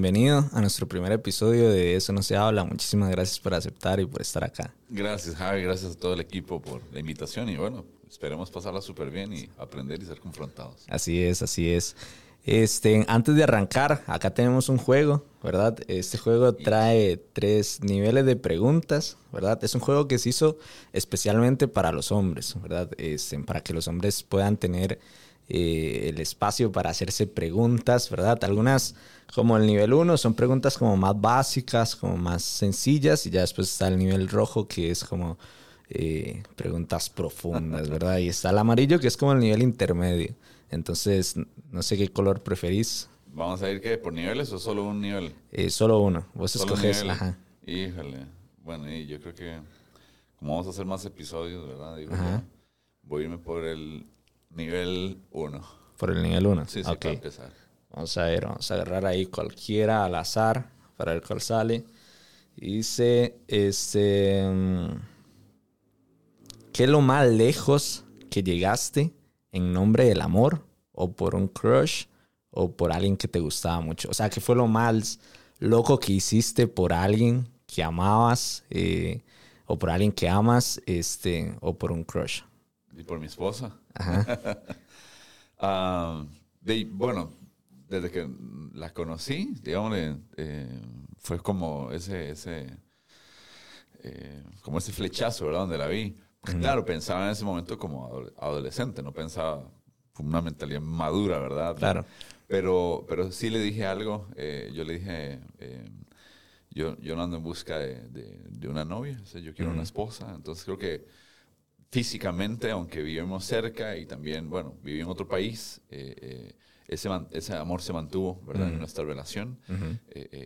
bienvenido a nuestro primer episodio de Eso no se habla. Muchísimas gracias por aceptar y por estar acá. Gracias, Javi. Gracias a todo el equipo por la invitación y bueno, esperemos pasarla súper bien y aprender y ser confrontados. Así es, así es. Este, antes de arrancar, acá tenemos un juego, ¿verdad? Este juego trae tres niveles de preguntas, ¿verdad? Es un juego que se hizo especialmente para los hombres, ¿verdad? Este, para que los hombres puedan tener eh, el espacio para hacerse preguntas, ¿verdad? Algunas, como el nivel 1, son preguntas como más básicas, como más sencillas, y ya después está el nivel rojo, que es como eh, preguntas profundas, ¿verdad? Y está el amarillo, que es como el nivel intermedio. Entonces, no sé qué color preferís. ¿Vamos a ir qué? ¿Por niveles o solo un nivel? Eh, solo uno. Vos escoges. Ajá. Híjole. Bueno, y yo creo que como vamos a hacer más episodios, ¿verdad? voy a irme por el nivel 1. Por el nivel 1. Sí, sí, para empezar. Vamos a ver, vamos a agarrar ahí cualquiera al azar para ver cuál sale. dice, este, mm, ¿qué es lo más lejos que llegaste en nombre del amor o por un crush o por alguien que te gustaba mucho. O sea, ¿qué fue lo más loco que hiciste por alguien que amabas eh, o por alguien que amas este, o por un crush? Y por mi esposa. Ajá. Ah, bueno, desde que la conocí, digamos, eh, fue como ese, ese, eh, como ese flechazo, ¿verdad? Donde la vi. Claro, pensaba en ese momento como adolescente, no pensaba con una mentalidad madura, ¿verdad? Claro. Pero, pero sí le dije algo, eh, yo le dije, eh, yo, yo no ando en busca de, de, una novia, yo quiero una esposa, entonces creo que físicamente, aunque vivimos cerca y también, bueno, viví en otro país, eh, ese, ese amor se mantuvo, ¿verdad? En nuestra relación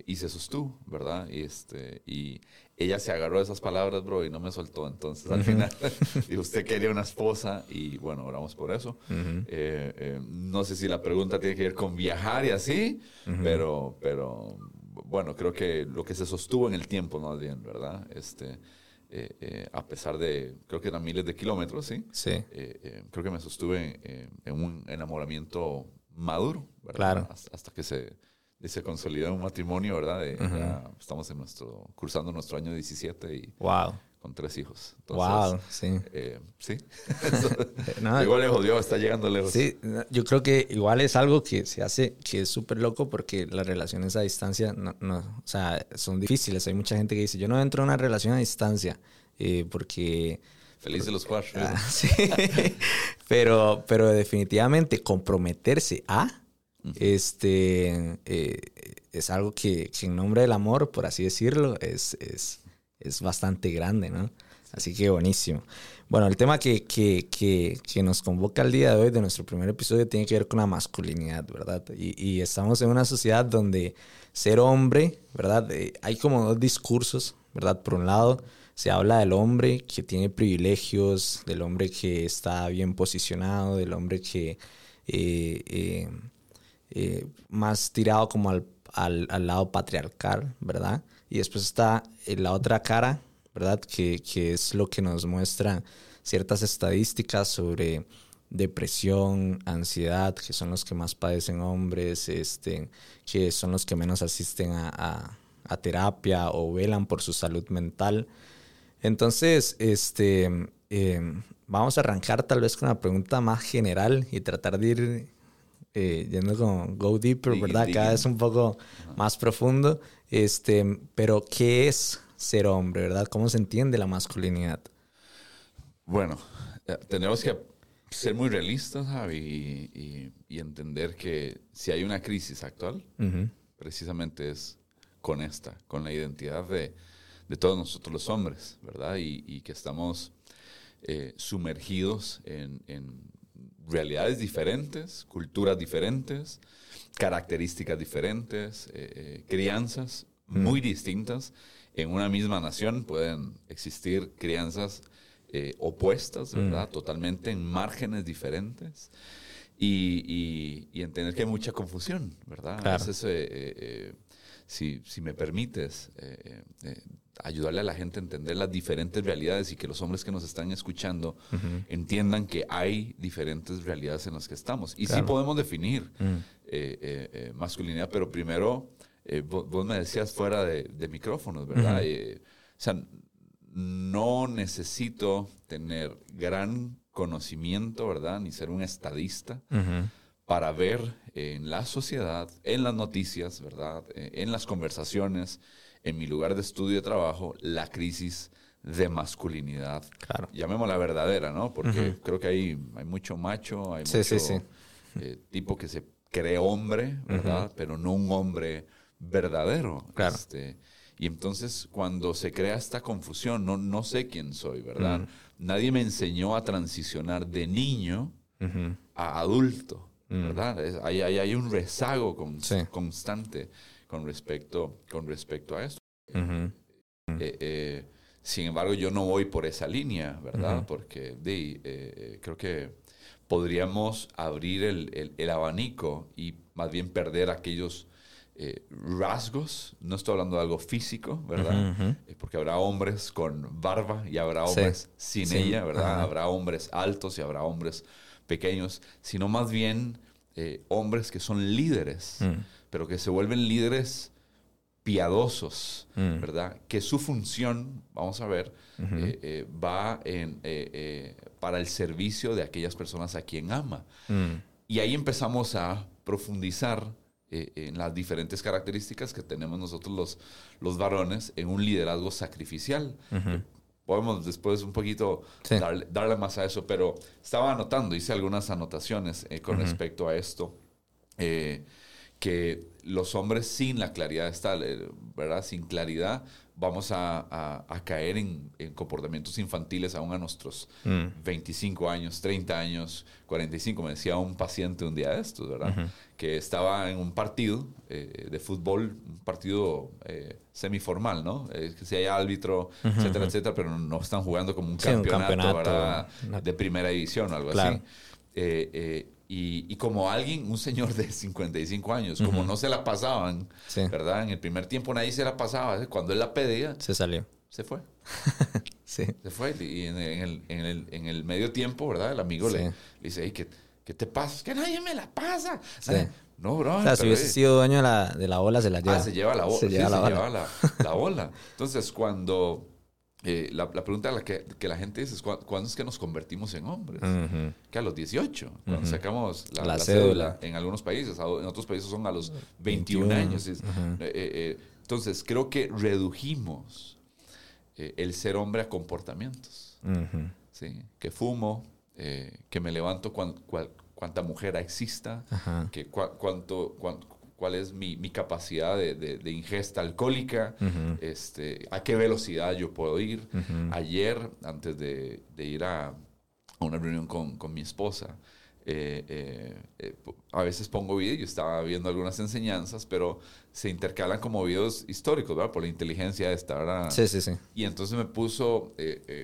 y se sostuvo, ¿verdad? Y, este, y ella se agarró a esas palabras, bro, y no me soltó. Entonces, al final, y usted quería una esposa y bueno, oramos por eso. Eh, eh, no sé si la pregunta tiene que ver con viajar y así, pero, pero bueno, creo que lo que se sostuvo en el tiempo, no bien, ¿verdad? Este, eh, a pesar de, creo que eran miles de kilómetros, ¿sí? Sí. creo que me sostuve en un enamoramiento maduro, ¿verdad? Claro. hasta que se se consolidó un matrimonio, ¿verdad? estamos en nuestro, cursando nuestro año 17 y wow. Con tres hijos. wow, sí. Eh, sí. igual le jodió, está llegando lejos. Sí, yo creo que igual es algo que se hace, que es súper loco porque las relaciones a distancia, no, no, o sea, son difíciles. Hay mucha gente que dice, yo no entro en una relación a distancia eh, porque... Feliz de los cuatro. Ah, sí. pero, pero definitivamente comprometerse a este, eh, es algo que, en nombre del amor, por así decirlo, es, es, es bastante grande, ¿no? Así que buenísimo. Bueno, el tema que, que, que, que, nos convoca el día de hoy de nuestro primer episodio tiene que ver con la masculinidad, ¿verdad? Y, y estamos en una sociedad donde ser hombre, ¿verdad? Eh, hay como dos discursos, ¿verdad? Por un lado, se habla del hombre que tiene privilegios, del hombre que está bien posicionado, del hombre que... Eh, eh, más tirado como al, al, al, lado patriarcal, ¿verdad? Y después está eh, la otra cara, ¿verdad? Que, que, es lo que nos muestra ciertas estadísticas sobre depresión, ansiedad, que son los que más padecen hombres, este, que son los que menos asisten a, a, terapia o velan por su salud mental. Entonces, este, eh, vamos a arrancar tal vez con una pregunta más general y tratar de ir eh, yendo con Go Deeper, ¿verdad? Cada vez un poco más profundo. Este, pero, ¿qué es ser hombre, verdad? ¿Cómo se entiende la masculinidad? Bueno, eh, tenemos que ser muy realistas, Javi, y, entender que si hay una crisis actual, precisamente es con esta, con la identidad de, de todos nosotros los hombres, ¿verdad? Y, que estamos eh, sumergidos en, en realidades diferentes, culturas diferentes, características diferentes, eh, eh, crianzas muy distintas. En una misma nación pueden existir crianzas eh, opuestas, ¿verdad? Totalmente en márgenes diferentes. Y, entender que hay mucha confusión, ¿verdad? A veces, si, si, me permites, ayudarle a la gente a entender las diferentes realidades y que los hombres que nos están escuchando entiendan que hay diferentes realidades en las que estamos. Y sí podemos definir mm. eh, eh, eh, masculinidad, pero primero vos, me decías fuera de, micrófonos, ¿verdad? o sea, no necesito tener gran conocimiento, ¿verdad? Ni ser un estadista para ver en la sociedad, en las noticias, ¿verdad? En las conversaciones, en mi lugar de estudio y trabajo, la crisis de masculinidad. Claro. Llamémosla verdadera, ¿no? Porque creo que hay, hay mucho macho, hay mucho eh, tipo que se cree hombre, ¿verdad? Pero no un hombre verdadero. Claro. Este, y entonces cuando se crea esta confusión, no, no sé quién soy, ¿verdad? Nadie me enseñó a transicionar de niño a adulto, ¿verdad? hay, hay, un rezago constante con respecto, con respecto a esto. Eh, eh, sin embargo, yo no voy por esa línea, ¿verdad? Porque eh, creo que podríamos abrir el, el, abanico y más bien perder aquellos rasgos. No estoy hablando de algo físico, ¿verdad? porque habrá hombres con barba y habrá hombres sin ella, ¿verdad? Habrá hombres altos y habrá hombres pequeños, sino más bien hombres que son líderes. Mm pero que se vuelven líderes piadosos, mm. ¿verdad? Que su función, vamos a ver, eh, eh, va en, eh, para el servicio de aquellas personas a quien ama. Mm. Y ahí empezamos a profundizar en las diferentes características que tenemos nosotros los, los varones en un liderazgo sacrificial. Podemos después un poquito darle, más a eso, pero estaba anotando, hice algunas anotaciones con respecto a esto que los hombres sin la claridad está, ¿verdad? Sin claridad vamos a, caer en, comportamientos infantiles aún a nuestros 25 mm. años, 30 años, 45. Me decía un paciente un día de estos, ¿verdad? Que estaba en un partido eh, de fútbol, un partido eh, semiformal, ¿no? Eh, que si hay árbitro, etcétera, etcétera, pero no están jugando como un campeonato, ¿verdad? De primera división o algo así. Y, como alguien, un señor de 55 años, como no se la pasaban, ¿verdad? En el primer tiempo nadie se la pasaba. Cuando él la pedía... Se salió. Se fue. sí. Se fue. Y en, el, en, el, en el, medio tiempo, ¿verdad? El amigo le, dice, ¿qué, ¿qué, te pasa? Es que nadie me la pasa. No, bro. O sea, si hubiese sido dueño de la, de la ola, se la lleva. Ah, se lleva la, se lleva, la, se lleva la, la ola. Entonces, cuando eh, la, pregunta la que, la gente dice es ¿cuándo es que nos convertimos en hombres? Que a los 18, cuando sacamos la, cédula. en algunos países, en otros países son a los 21, años. Eh, eh, entonces, creo que redujimos el ser hombre a comportamientos. ¿sí? Que fumo, que me levanto cuanta mujer exista, que cuánto, cuál es mi, capacidad de, ingesta alcohólica, este, a qué velocidad yo puedo ir. Ayer, antes de, ir a, una reunión con, mi esposa, eh, eh, eh, a veces pongo videos, yo estaba viendo algunas enseñanzas, pero se intercalan como videos históricos, ¿verdad? Por la inteligencia de esta, ¿verdad? Sí, sí, sí. Y entonces me puso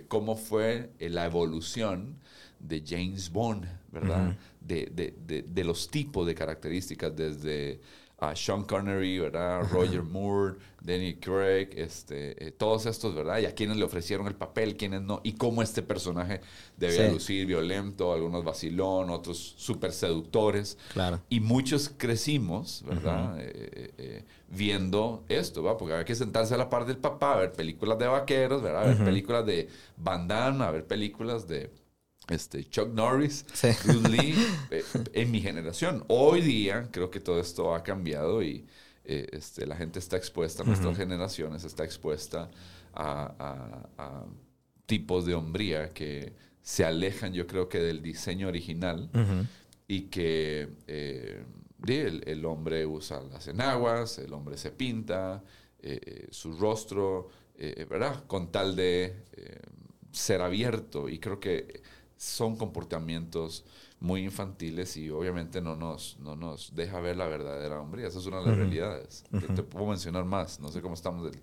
cómo fue la evolución de James Bond, ¿verdad? de, de, los tipos de características desde a Sean Connery, ¿verdad? Roger Moore, Danny Craig, este, eh, todos estos, ¿verdad? Y a quienes le ofrecieron el papel, quienes no, y cómo este personaje debía lucir violento, algunos vacilón, otros súper seductores. Claro. Y muchos crecimos, ¿verdad? Eh, eh, viendo esto, ¿verdad? Porque había que sentarse a la par del papá, a ver películas de vaqueros, ¿verdad? A ver películas de Van Damme, a ver películas de este, Chuck Norris, Bruce Lee, eh, en mi generación. Hoy día creo que todo esto ha cambiado y eh, este, la gente está expuesta, nuestras generaciones está expuesta a, tipos de hombría que se alejan yo creo que del diseño original y que eh, el, hombre usa las enaguas, el hombre se pinta, su rostro, ¿verdad? Con tal de ser abierto y creo que son comportamientos muy infantiles y obviamente no nos, no nos deja ver la verdadera hombría. Esa es una de las realidades. te, puedo mencionar más, no sé cómo estamos. Del,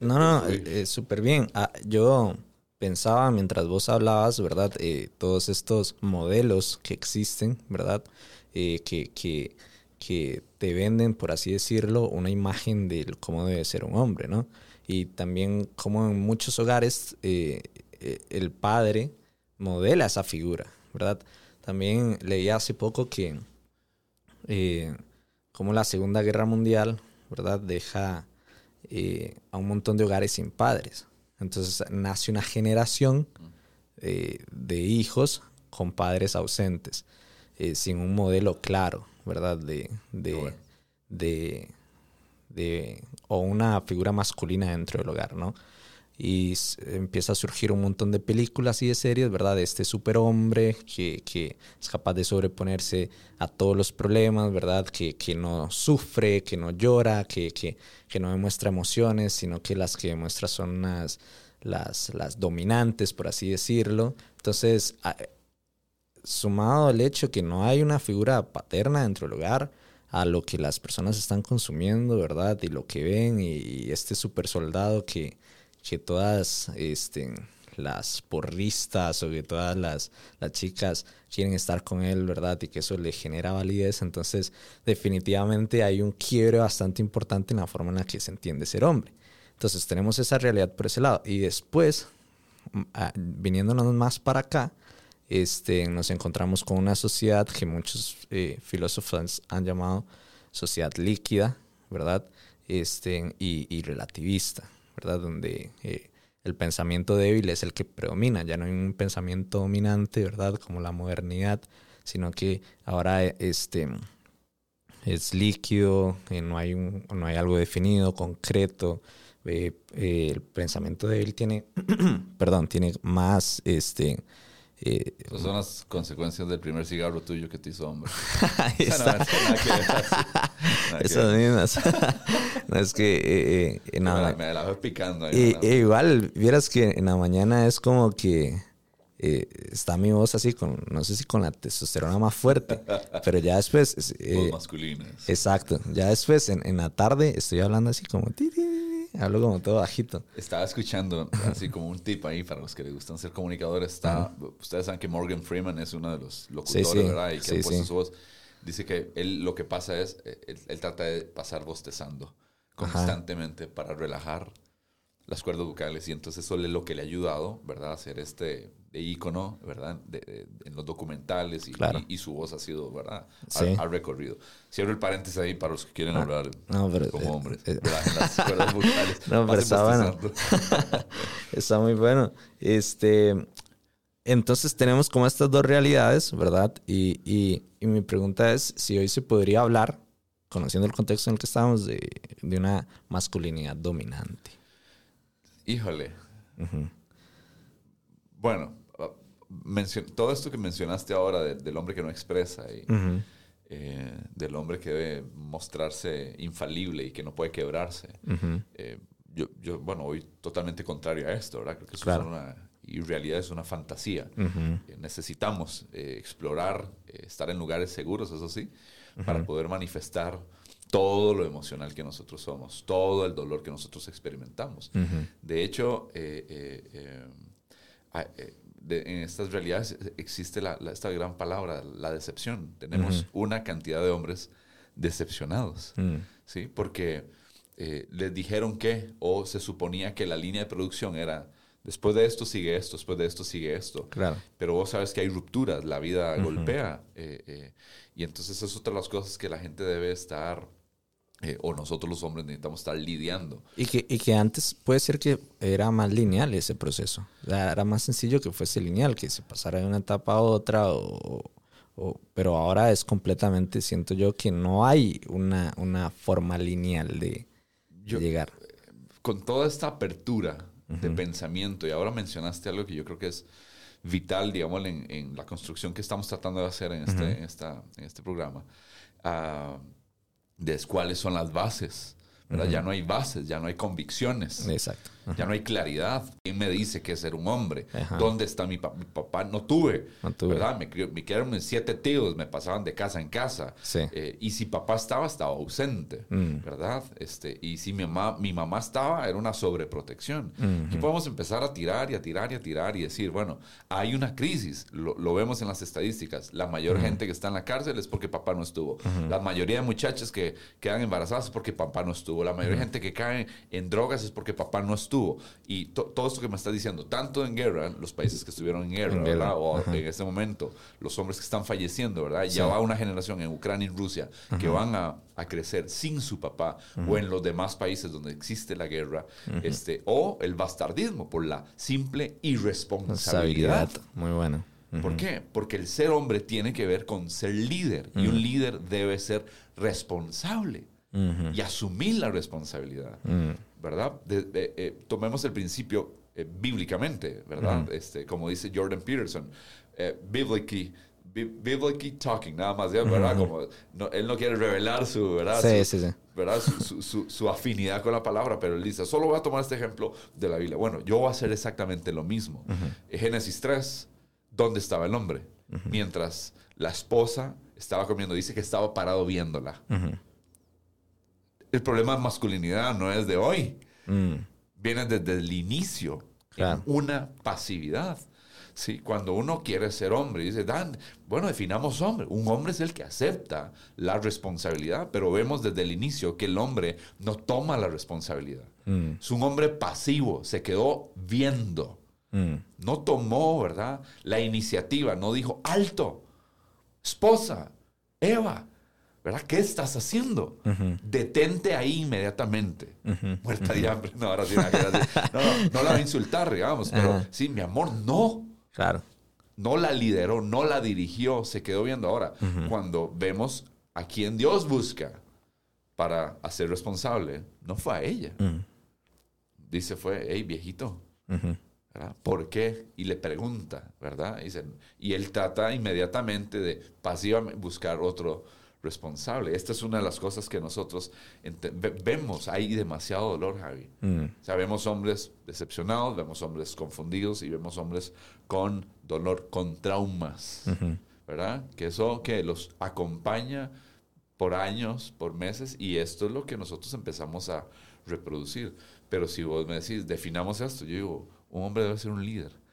no, no, eh, súper bien. Ah, yo pensaba mientras vos hablabas, ¿verdad? Eh, todos estos modelos que existen, ¿verdad? Eh, que, que, que, te venden, por así decirlo, una imagen de cómo debe ser un hombre, ¿no? Y también como en muchos hogares el padre modela esa figura, ¿verdad? También leí hace poco que eh, como la Segunda Guerra Mundial, ¿verdad? Deja eh, a un montón de hogares sin padres. Entonces nace una generación eh, de hijos con padres ausentes, sin un modelo claro, ¿verdad? De, de, de, de, o una figura masculina dentro del hogar, ¿no? Y empieza a surgir un montón de películas y de series, ¿verdad? De este superhombre que, que es capaz de sobreponerse a todos los problemas, ¿verdad? Que, que no sufre, que no llora, que, que, que, no demuestra emociones, sino que las que demuestra son las, las, las dominantes, por así decirlo. Entonces, sumado al hecho que no hay una figura paterna dentro del hogar, a lo que las personas están consumiendo, ¿verdad? Y lo que ven, y este super soldado que que todas este, las porristas o que todas las, chicas quieren estar con él, ¿verdad? Y que eso le genera validez. Entonces, definitivamente hay un quiebre bastante importante en la forma en la que se entiende ser hombre. Entonces, tenemos esa realidad por ese lado. Y después, mm, viniéndonos más para acá, este, nos encontramos con una sociedad que muchos eh, filósofos han llamado sociedad líquida, ¿verdad? Este, y, y relativista. ¿Verdad? Donde eh, el pensamiento débil es el que predomina, ya no hay un pensamiento dominante, ¿verdad? Como la modernidad, sino que ahora este, es líquido, eh, no, hay no hay algo definido, concreto. Eh, el pensamiento débil tiene, perdón, tiene más este, eh, son las consecuencias del primer cigarro tuyo que te hizo hombre. Esas mismas. no es que eh, eh nada. Me, la voy picando. Ahí, igual, vieras que en la mañana es como que eh, está mi voz así, con no sé si con la testosterona más fuerte, pero ya después. Eh, masculinas. Exacto. Ya después, en, en, la tarde, estoy hablando así como. Hablo como todo bajito. Estaba escuchando así como un tip ahí para los que les gustan ser comunicadores. Está, Ustedes saben que Morgan Freeman es uno de los locutores, ¿verdad? Y que sí, su voz. Dice que él lo que pasa es, él, él trata de pasar bostezando constantemente para relajar las cuerdas vocales y entonces eso es lo que le ha ayudado, ¿verdad? A hacer este de ícono, ¿verdad? De, en los documentales y, y, su voz ha sido, ¿verdad? Ha, recorrido. Cierro el paréntesis ahí para los que quieren ah, hablar como eh, hombres. Eh, las cuerdas vocales. No, pero está bueno. está muy bueno. Este, entonces tenemos como estas dos realidades, ¿verdad? Y, y, y mi pregunta es si hoy se podría hablar, conociendo el contexto en el que estamos, de, de una masculinidad dominante. Híjole. Bueno, todo esto que mencionaste ahora del hombre que no expresa y eh, del hombre que debe mostrarse infalible y que no puede quebrarse. Eh, yo, yo, bueno, voy totalmente contrario a esto, ¿verdad? Creo que eso es una y realidad es una fantasía. Eh, necesitamos explorar, estar en lugares seguros, eso sí, para poder manifestar todo lo emocional que nosotros somos, todo el dolor que nosotros experimentamos. De hecho, eh, eh, eh, en estas realidades existe esta gran palabra, la decepción. Tenemos una cantidad de hombres decepcionados, mm. ¿sí? Porque les dijeron que, o se suponía que la línea de producción era después de esto sigue esto, después de esto sigue esto. Claro. Pero vos sabes que hay rupturas, la vida golpea. y entonces es otra de las cosas que la gente debe estar eh, o nosotros los hombres necesitamos estar lidiando. Y que, y que antes puede ser que era más lineal ese proceso. Era más sencillo que fuese lineal, que se pasara de una etapa a otra, o, pero ahora es completamente, siento yo, que no hay una, una forma lineal de, llegar. Con toda esta apertura de pensamiento, y ahora mencionaste algo que yo creo que es vital, digamos, en, en la construcción que estamos tratando de hacer en este, en esta, en este programa. Uh, de cuáles son las bases. Ya no hay bases, ya no hay convicciones. Exacto. Ya no hay claridad. ¿Quién me dice que es ser un hombre? ¿Dónde está mi, papá? mi papá? No tuve. ¿Verdad? Me, me quedaron siete tíos, me pasaban de casa en casa. Eh, y si papá estaba, estaba ausente. Mm. ¿Verdad? Este, y si mi mamá, mi mamá estaba, era una sobreprotección. Y podemos empezar a tirar y a tirar y a tirar y decir, bueno, hay una crisis. Lo, vemos en las estadísticas. La mayor gente que está en la cárcel es porque papá no estuvo. La mayoría de muchachas que quedan embarazadas es porque papá no estuvo. La mayoría de gente que cae en drogas es porque papá no estuvo Y todo esto que me está diciendo, tanto en guerra, los países que estuvieron en guerra, ¿verdad? O en este momento, los hombres que están falleciendo, ¿verdad? Ya va una generación en Ucrania y Rusia que van a, a, crecer sin su papá o en los demás países donde existe la guerra, este, o el bastardismo por la simple irresponsabilidad. Muy bueno. ¿Por qué? Porque el ser hombre tiene que ver con ser líder y un líder debe ser responsable y asumir la responsabilidad, ¿verdad? Eh, tomemos el principio eh, bíblicamente, ¿verdad? este, como dice Jordan Peterson, eh, biblically, biblically talking, nada más, ¿verdad? Como él no quiere revelar su, ¿verdad? ¿verdad? Su, afinidad con la palabra, pero él dice, solo voy a tomar este ejemplo de la Biblia. Bueno, yo voy a hacer exactamente lo mismo. Génesis 3, ¿dónde estaba el hombre? Mientras la esposa estaba comiendo, dice que estaba parado viéndola. El problema de masculinidad no es de hoy. Mm. Viene desde el inicio. una pasividad. ¿sí? Cuando uno quiere ser hombre, dice, Dan, bueno, definamos hombre. Un hombre es el que acepta la responsabilidad, pero vemos desde el inicio que el hombre no toma la responsabilidad. Mm. Es un hombre pasivo, se quedó viendo. Mm. No tomó, ¿verdad? La iniciativa, no dijo, alto, esposa, Eva, ¿verdad? ¿Qué estás haciendo? Detente ahí inmediatamente. Muerta de hambre. No, ahora sí, no, no, la va a insultar, digamos, pero sí, mi amor, no. Claro. No la lideró, no la dirigió, se quedó viendo ahora. Cuando vemos a quien Dios busca para hacer responsable, no fue a ella. Dice, fue, hey, viejito. ¿Por qué? Y le pregunta, ¿verdad? Y, y él trata inmediatamente de pasivamente buscar otro, responsable. Esta es una de las cosas que nosotros vemos. Hay demasiado dolor, Javi. Mm. O sea, vemos hombres decepcionados, vemos hombres confundidos y vemos hombres con dolor, con traumas. ¿Verdad? Que eso que los acompaña por años, por meses, y esto es lo que nosotros empezamos a reproducir. Pero si vos me decís, definamos esto, yo digo, un hombre debe ser un líder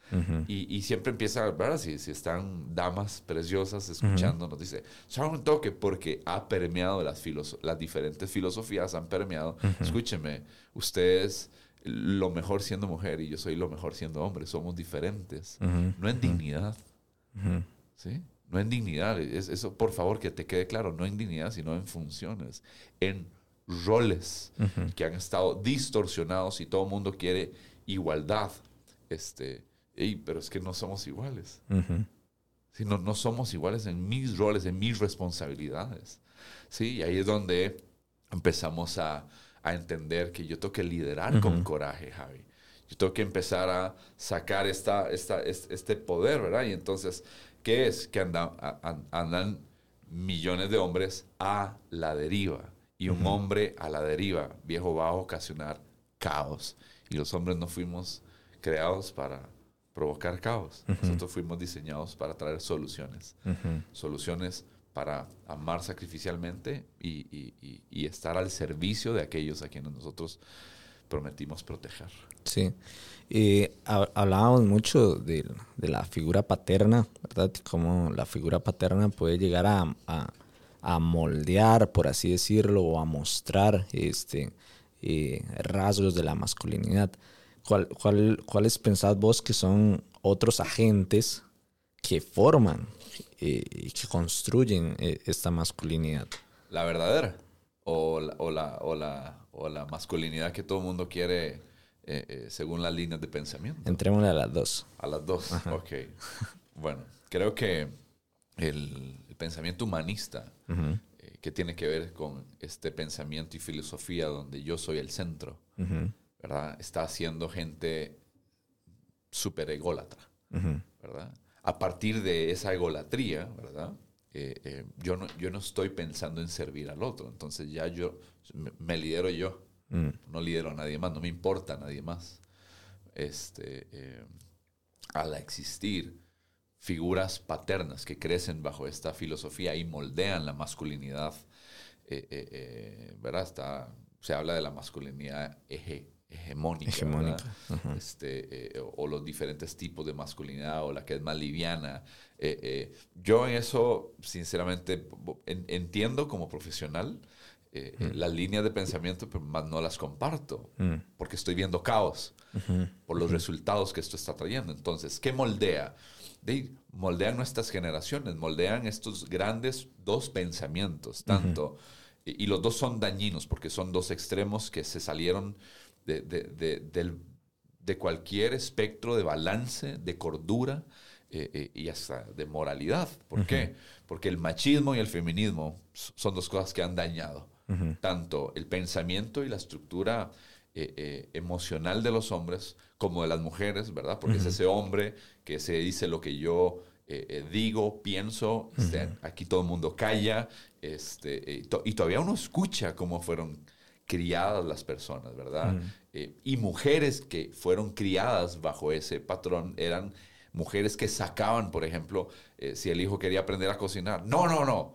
y, siempre empieza, ¿verdad? Si, si están damas preciosas escuchando, nos dice, ¿saben un toque? Porque ha permeado las, las diferentes filosofías, han permeado. Escúcheme, ustedes lo mejor siendo mujer y yo soy lo mejor siendo hombre, somos diferentes, no en dignidad, ¿sí? No en dignidad, eso por favor que te quede claro, no en dignidad, sino en funciones, en roles que han estado distorsionados y todo el mundo quiere igualdad. Este, pero es que no somos iguales. si no, somos iguales en mis roles, en mis responsabilidades. ¿sí? Y ahí es donde empezamos a, entender que yo tengo que liderar con coraje, Javi. Yo tengo que empezar a sacar esta, esta, este poder, ¿verdad? Y entonces, ¿qué es? Que andan, andan millones de hombres a la deriva. Y un hombre a la deriva, viejo, va a ocasionar caos. Y los hombres no fuimos creados para provocar caos. Nosotros fuimos diseñados para traer soluciones. Soluciones para amar sacrificialmente y, estar al servicio de aquellos a quienes nosotros prometimos proteger. Sí. hablábamos mucho de, la figura paterna, ¿verdad? Cómo la figura paterna puede llegar a, moldear, por así decirlo, o a mostrar este, eh, rasgos de la masculinidad. ¿Cuál, cuál, ¿Cuáles pensás vos que son otros agentes que forman eh, y que construyen eh, esta masculinidad? La verdadera o la, o la, o la, o la masculinidad que todo el mundo quiere eh, según las líneas de pensamiento. Entrémosle a las dos. A las dos, ok. bueno, creo que el, pensamiento humanista, que tiene que ver con este pensamiento y filosofía donde yo soy el centro, ¿verdad? Está haciendo gente súper ególatra, ¿verdad? A partir de esa egolatría, ¿verdad? Eh, eh, yo, no, yo no estoy pensando en servir al otro, entonces ya yo me, lidero yo, mm. no lidero a nadie más, no me importa a nadie más. Este, eh, al existir figuras paternas que crecen bajo esta filosofía y moldean la masculinidad, ¿verdad? Está, se habla de la masculinidad eje, hegemónica, este, eh, o, los diferentes tipos de masculinidad, o la que es más liviana. Eh, eh, yo en eso, sinceramente, entiendo como profesional eh, eh, las líneas de pensamiento, pero más no las comparto, porque estoy viendo caos por los resultados que esto está trayendo. Entonces, ¿qué moldea? De, moldean nuestras generaciones, moldean estos grandes dos pensamientos, tanto, y, los dos son dañinos, porque son dos extremos que se salieron de, de cualquier espectro de balance, de cordura, eh, y hasta de moralidad. ¿Por qué? Porque el machismo y el feminismo son dos cosas que han dañado tanto el pensamiento y la estructura eh, eh, emocional de los hombres como de las mujeres, ¿verdad? Porque es ese hombre que se dice lo que yo eh, digo, pienso, este, aquí todo el mundo calla, este, y, todavía uno escucha cómo fueron criadas las personas, ¿verdad? y mujeres que fueron criadas bajo ese patrón eran mujeres que sacaban, por ejemplo, si el hijo quería aprender a cocinar, no, no, no,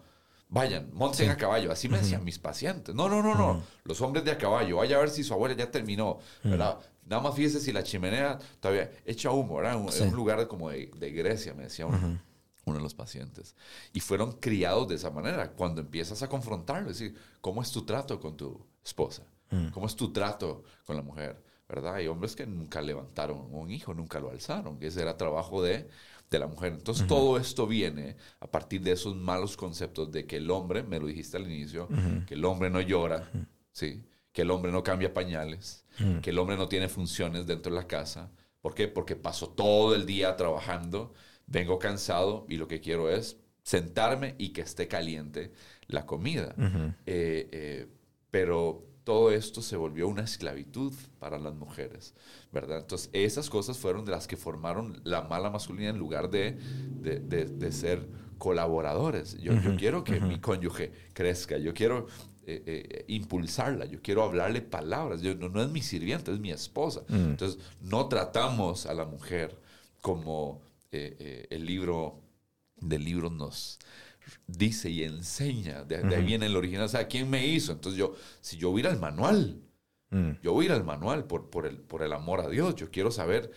Vayan, monten a caballo. Así me decían mis pacientes. No, no, no, no. Los hombres de a caballo. Vaya a ver si su abuela ya terminó. ¿verdad? Nada más fíjese si la chimenea todavía echa humo. ¿verdad? En un lugar como de, Grecia, me decía uno, de los pacientes. Y fueron criados de esa manera. Cuando empiezas a confrontarlo, es decir, ¿cómo es tu trato con tu esposa? ¿Cómo es tu trato con la mujer? ¿Verdad? Hay hombres que nunca levantaron un hijo, nunca lo alzaron. Ese era trabajo de de la mujer. Entonces todo esto viene a partir de esos malos conceptos de que el hombre, me lo dijiste al inicio, que el hombre no llora, ¿sí? que el hombre no cambia pañales, que el hombre no tiene funciones dentro de la casa. ¿Por qué? Porque paso todo el día trabajando, vengo cansado y lo que quiero es sentarme y que esté caliente la comida. Eh, eh, pero todo esto se volvió una esclavitud para las mujeres, ¿verdad? Entonces, esas cosas fueron de las que formaron la mala masculinidad en lugar de, de, ser colaboradores. Yo, yo quiero que mi cónyuge crezca, yo quiero eh, eh, impulsarla, yo quiero hablarle palabras, yo, no, es mi sirviente, es mi esposa. Mm. Entonces, no tratamos a la mujer como eh, el libro del libro nos, dice y enseña. De, ahí viene el original. O sea, ¿quién me hizo? Entonces yo, si yo voy a ir al manual, mm. yo voy a ir al manual por, por, el, por el amor a Dios. Yo quiero saber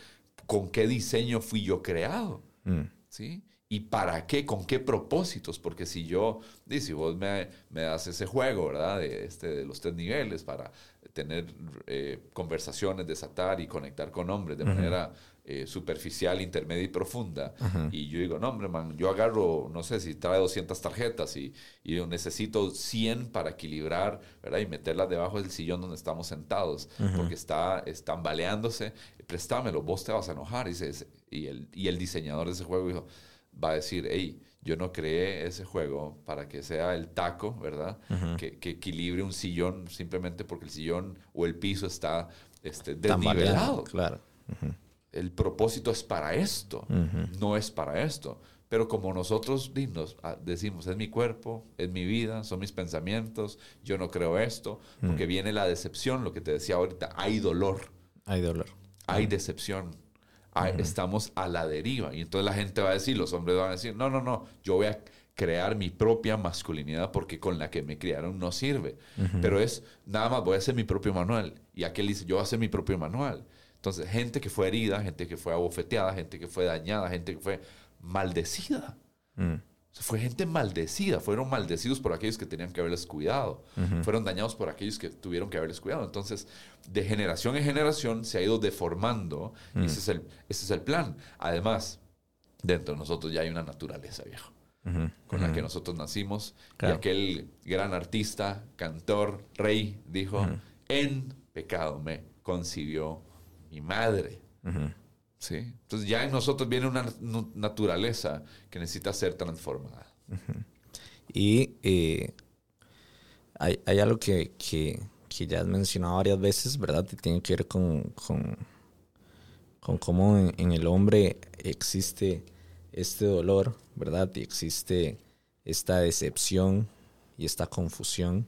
con qué diseño fui yo creado. Mm. ¿Sí? ¿Y para qué? ¿Con qué propósitos? Porque si yo, si vos me, me das ese juego, ¿verdad? De, este, de los tres niveles para tener eh, conversaciones, desatar y conectar con hombres de manera eh, superficial, intermedia y profunda. Y yo digo, no, hombre, man, yo agarro, no sé si trae 200 tarjetas y, y yo necesito 100 para equilibrar, ¿verdad? Y meterlas debajo del sillón donde estamos sentados, porque está, están baleándose. Préstamelo, vos te vas a enojar. Y, y, el, y el diseñador de ese juego dijo, va a decir, hey, yo no creé ese juego para que sea el taco, ¿verdad? que, que, equilibre un sillón simplemente porque el sillón o el piso está este, desnivelado. Claro el propósito es para esto, no es para esto. Pero como nosotros ah, decimos, es mi cuerpo, es mi vida, son mis pensamientos, yo no creo esto, porque viene la decepción, lo que te decía ahorita, hay dolor. Hay dolor. Hay decepción. Estamos a la deriva. Y entonces la gente va a decir, los hombres van a decir, no, no, no, yo voy a crear mi propia masculinidad porque con la que me criaron no sirve. Pero es, nada más voy a hacer mi propio manual. Y aquel dice, yo voy a hacer mi propio manual. Entonces, gente que fue herida, gente que fue abofeteada, gente que fue dañada, gente que fue maldecida. Mm. fue gente maldecida, fueron maldecidos por aquellos que tenían que haberles cuidado, fueron dañados por aquellos que tuvieron que haberles cuidado. Entonces, de generación en generación se ha ido deformando y mm. ese es, el, ese es el plan. Además, dentro de nosotros ya hay una naturaleza, viejo, con la que nosotros nacimos. Y aquel gran artista, cantor, rey, dijo, en pecado me concibió mi madre. ¿Sí? Entonces ya en nosotros viene una naturaleza que necesita ser transformada. Y eh, hay, algo que, ya has mencionado varias veces, ¿verdad? Que tiene que ver con, con, cómo en, el hombre existe este dolor, ¿verdad? Y existe esta decepción y esta confusión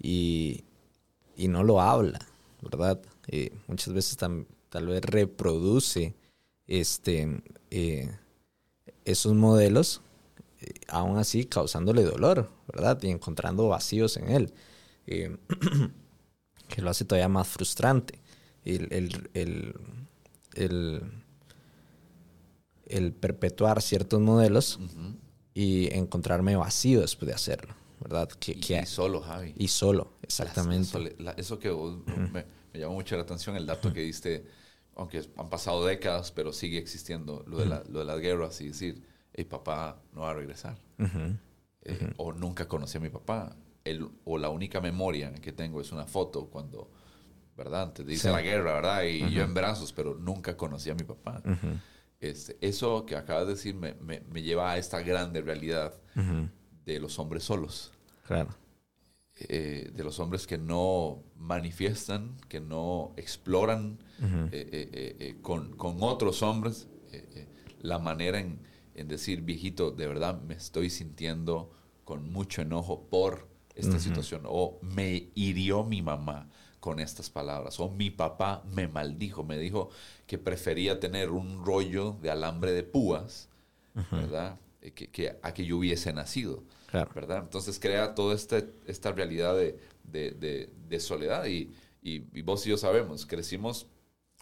y, y no lo habla, ¿verdad? Eh, muchas veces tal vez reproduce este, eh, esos modelos, eh, aún así causándole dolor, ¿verdad? Y encontrando vacíos en él, que lo hace todavía más frustrante. El, el, perpetuar ciertos modelos y encontrarme vacío después de hacerlo, ¿verdad? Que, Y, que- y solo, Javi. y solo, exactamente. la sole- la- eso que vos- me, me llamó mucho la atención, el dato que diste, aunque han pasado décadas, pero sigue existiendo lo de, la- lo de las guerras y decir, hey, papá no va a regresar. Eh, O nunca conocí a mi papá. El- o la única memoria que tengo es una foto cuando, ¿verdad? Antes dice Sí. la guerra, ¿verdad? Y yo en brazos, pero nunca conocí a mi papá. Este, eso que acabas de decir me, me- me lleva a esta grande realidad de los hombres solos. Claro. Eh, de los hombres que no manifiestan, que no exploran eh, eh, eh, con, con otros hombres la manera en, en decir, viejito, de verdad me estoy sintiendo con mucho enojo por esta situación, o me hirió mi mamá con estas palabras, o mi papá me maldijo, me dijo que prefería tener un rollo de alambre de púas, ¿verdad? Que, que a que yo hubiese nacido. Claro. ¿verdad? Entonces crea toda esta, esta realidad de, de- de- de soledad y, y- y vos y yo sabemos, crecimos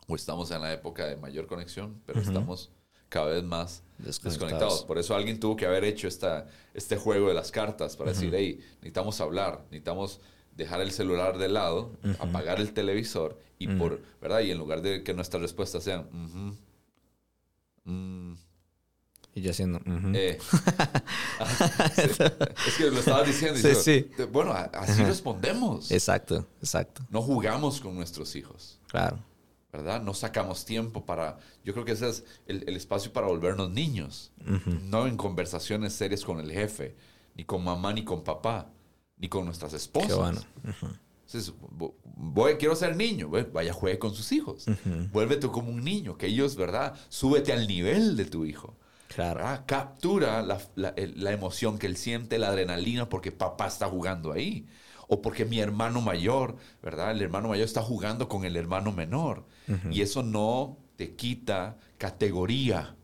o estamos en la época de mayor conexión, pero estamos cada vez más Desconectados. desconectados. Por eso alguien tuvo que haber hecho esta, este juego de las cartas para decir, hey, necesitamos hablar, necesitamos dejar el celular de lado, apagar el televisor y por, ¿verdad? Y en lugar de que nuestras respuestas sean, "Ujú, mm, Y yo haciendo. eh, es que lo estabas diciendo. Sí, yo, sí. Bueno, así respondemos. Exacto, exacto. No jugamos con nuestros hijos, Claro. ¿verdad? No sacamos tiempo para... Yo creo que ese es el, el espacio para volvernos niños. No en conversaciones serias con el jefe, ni con mamá, ni con papá, ni con nuestras esposas. Qué bueno. Entonces, vo- voy, quiero ser niño, vaya, juegue con sus hijos. Vuélvete como un niño, que ellos, ¿verdad? Súbete al nivel de tu hijo. Claro. ¿verdad? Captura la, la- el- la emoción que él siente, la adrenalina, porque papá está jugando ahí. O porque mi hermano mayor, ¿verdad? El hermano mayor está jugando con el hermano menor. Y eso no te quita categoría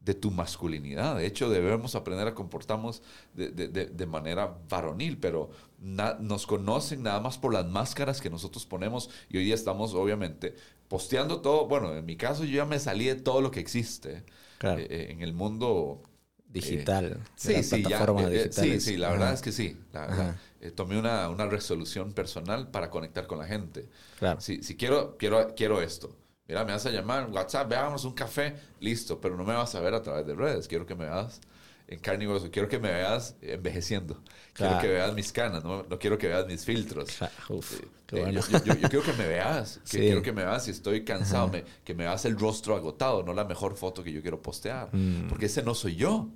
de tu masculinidad. De hecho, debemos aprender a comportarnos de, de- de- de manera varonil, pero na- nos conocen nada más por las máscaras que nosotros ponemos y hoy día estamos obviamente posteando todo. Bueno, en mi caso yo ya me salí de todo lo que existe Claro. eh, eh, en el mundo Digital. de Sí, sí, ya. eh, eh, sí, sí, la Ajá. verdad es que sí. La- la- eh, tomé una, una resolución personal para conectar con la gente. Claro. Si, si quiero, quiero, quiero esto. Mira, me vas a llamar, WhatsApp, veamos un café, listo, pero no me vas a ver a través de redes. Quiero que me veas en carne y hueso. Quiero que me veas envejeciendo. Quiero Claro. que veas mis canas, no, no quiero que veas mis filtros. Claro, uf, Eh, qué eh, bueno. yo, yo- yo quiero que me veas, que Sí. quiero que me veas si estoy cansado, me- que me veas el rostro agotado, no la mejor foto que yo quiero postear, Mm. porque ese no soy yo.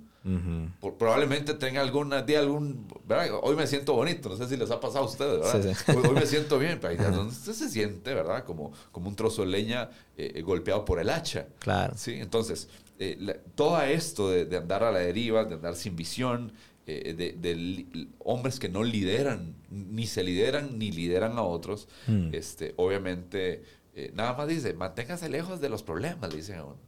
Por- probablemente tenga alguna día algún ¿verdad? hoy me siento bonito no sé si les ha pasado a ustedes ¿verdad? Sí, sí. Hoy, hoy me siento bien pero donde usted se siente verdad como, como un trozo de leña eh, golpeado por el hacha Claro. sí entonces eh, la- todo esto de, de andar a la deriva de andar sin visión eh, de, de li- hombres que no lideran ni se lideran ni lideran a otros Mm. este obviamente eh, nada más dice manténgase lejos de los problemas le dicen a uno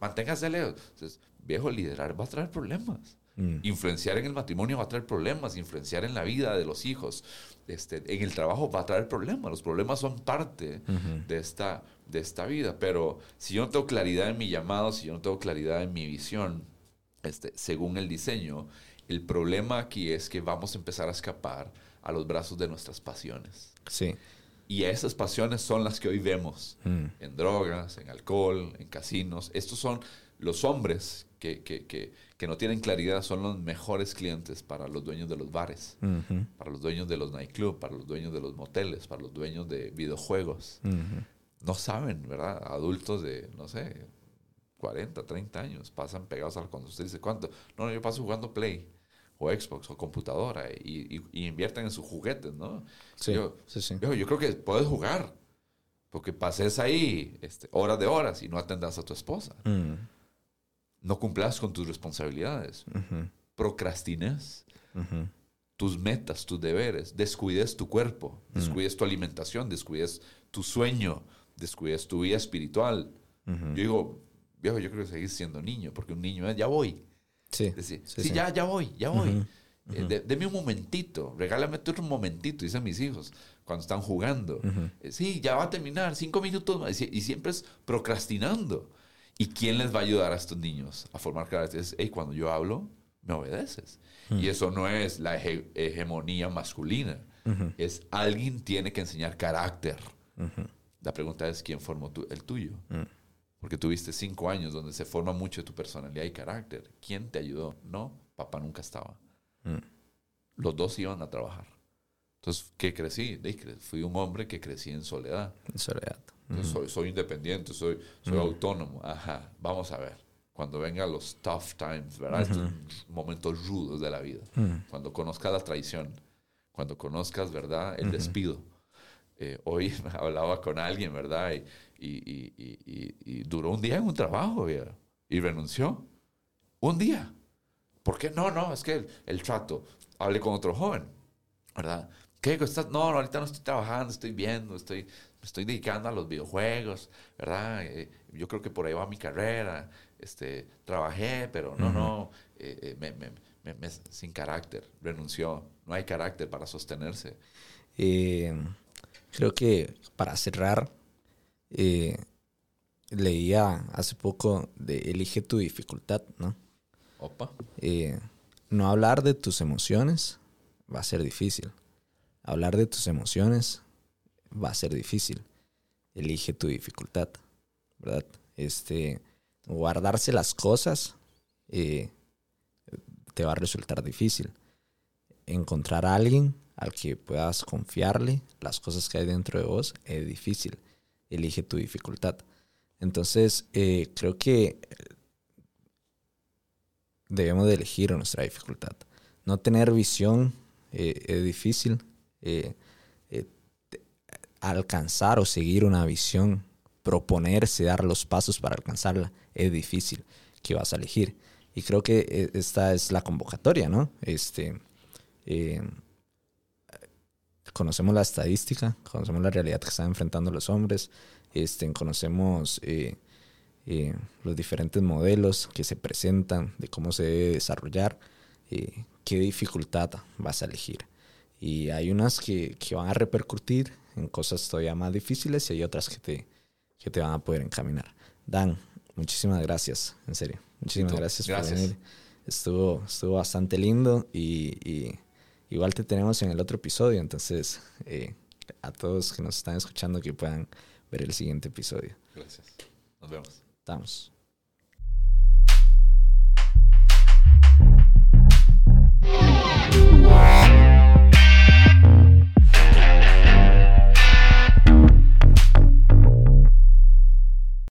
manténgase lejos Entonces, viejo liderar va a traer problemas Mm. Influenciar en el matrimonio va a traer problemas, influenciar en la vida de los hijos, este, en el trabajo va a traer problemas. Los problemas son parte de, esta, de esta vida. Pero si yo no tengo claridad en mi llamado, si yo no tengo claridad en mi visión, este, según el diseño, el problema aquí es que vamos a empezar a escapar a los brazos de nuestras pasiones. Sí. Y esas pasiones son las que hoy vemos Mm. en drogas, en alcohol, en casinos. Estos son los hombres que, que, que, que no tienen claridad, son los mejores clientes para los dueños de los bares, para los dueños de los nightclubs, para los dueños de los moteles, para los dueños de videojuegos. No saben, ¿verdad? Adultos de, no sé, 40, 30 años pasan pegados a la cuando usted dice, ¿cuánto? No, yo paso jugando Play o Xbox o computadora y, y, y invierten en sus juguetes, ¿no? Sí, Yo, sí, sí. Viejo, yo creo que puedes jugar. Porque pases ahí este, horas de horas y no atendas a tu esposa. Mm. No cumplas con tus responsabilidades. Ujú. Procrastines Ujú. tus metas, tus deberes. Descuides tu cuerpo. Descuides tu alimentación. Descuides tu sueño. Descuides tu vida espiritual. Yo digo, viejo, yo creo que seguir siendo niño. Porque un niño es, ya voy. Sí. Decir, sí, sí, sí. ya, ya voy, ya voy. Ujú, Eh, de- deme un momentito, regálame un momentito, dicen mis hijos cuando están jugando. Eh, sí, ya va a terminar, cinco minutos más. Y siempre es procrastinando. ¿Y quién les va a ayudar a estos niños a formar carácter? Es, hey, cuando yo hablo, me obedeces. Y eso no es la hegemonía masculina. Es alguien tiene que enseñar carácter. La pregunta es, ¿quién formó el tuyo? Porque tuviste cinco años donde se forma mucho tu personalidad y carácter. ¿Quién te ayudó? No, papá nunca estaba. Los dos iban a trabajar. Entonces, ¿qué crecí? Fui un hombre que crecí en soledad. En soledad. soy, soy, independiente, soy, soy autónomo. Ajá, vamos a ver. Cuando vengan los tough times, ¿verdad? Estos momentos rudos de la vida. Cuando conozcas la traición, cuando conozcas, ¿verdad? El despido. Eh, hoy hablaba con alguien, ¿verdad? Y, y, y, y, duró un día en un trabajo, ¿verdad? Y renunció. Un día. ¿Por qué? No, no, es que el, el trato. Hablé con otro joven, ¿verdad? ¿Qué? ¿Estás? No, ahorita no estoy trabajando, estoy viendo, estoy, me estoy dedicando a los videojuegos, ¿verdad? Eh, yo creo que por ahí va mi carrera. Este, trabajé, pero no, no, eh, eh, me, sin carácter, renunció. No hay carácter para sostenerse. Creo que para cerrar, leía hace poco de Elige tu dificultad, ¿no? Opa. no hablar de tus emociones va a ser difícil Hablar de tus emociones va a ser difícil. Elige tu dificultad, ¿verdad? Este, guardarse las cosas eh, te va a resultar difícil. Encontrar a alguien al que puedas confiarle las cosas que hay dentro de vos es difícil. Elige tu dificultad. Entonces, eh, creo que debemos de elegir nuestra dificultad. No tener visión eh, es difícil. Eh, alcanzar o seguir una visión, proponerse, dar los pasos para alcanzarla, es difícil. que vas a elegir? Y creo que esta es la convocatoria, ¿no? Este, conocemos la estadística, conocemos la realidad que están enfrentando los hombres, este, conocemos los diferentes modelos que se presentan de cómo se debe desarrollar, qué dificultad vas a elegir. Y hay unas que, que, van a repercutir en cosas todavía más difíciles y hay otras que te, que te van a poder encaminar. Dan, muchísimas gracias, en serio. Muchísimas gracias, por venir. Estuvo, estuvo bastante lindo y, y, Igual te tenemos en el otro episodio, entonces eh, a todos que nos están escuchando que puedan ver el siguiente episodio. Gracias. Nos vemos. Estamos.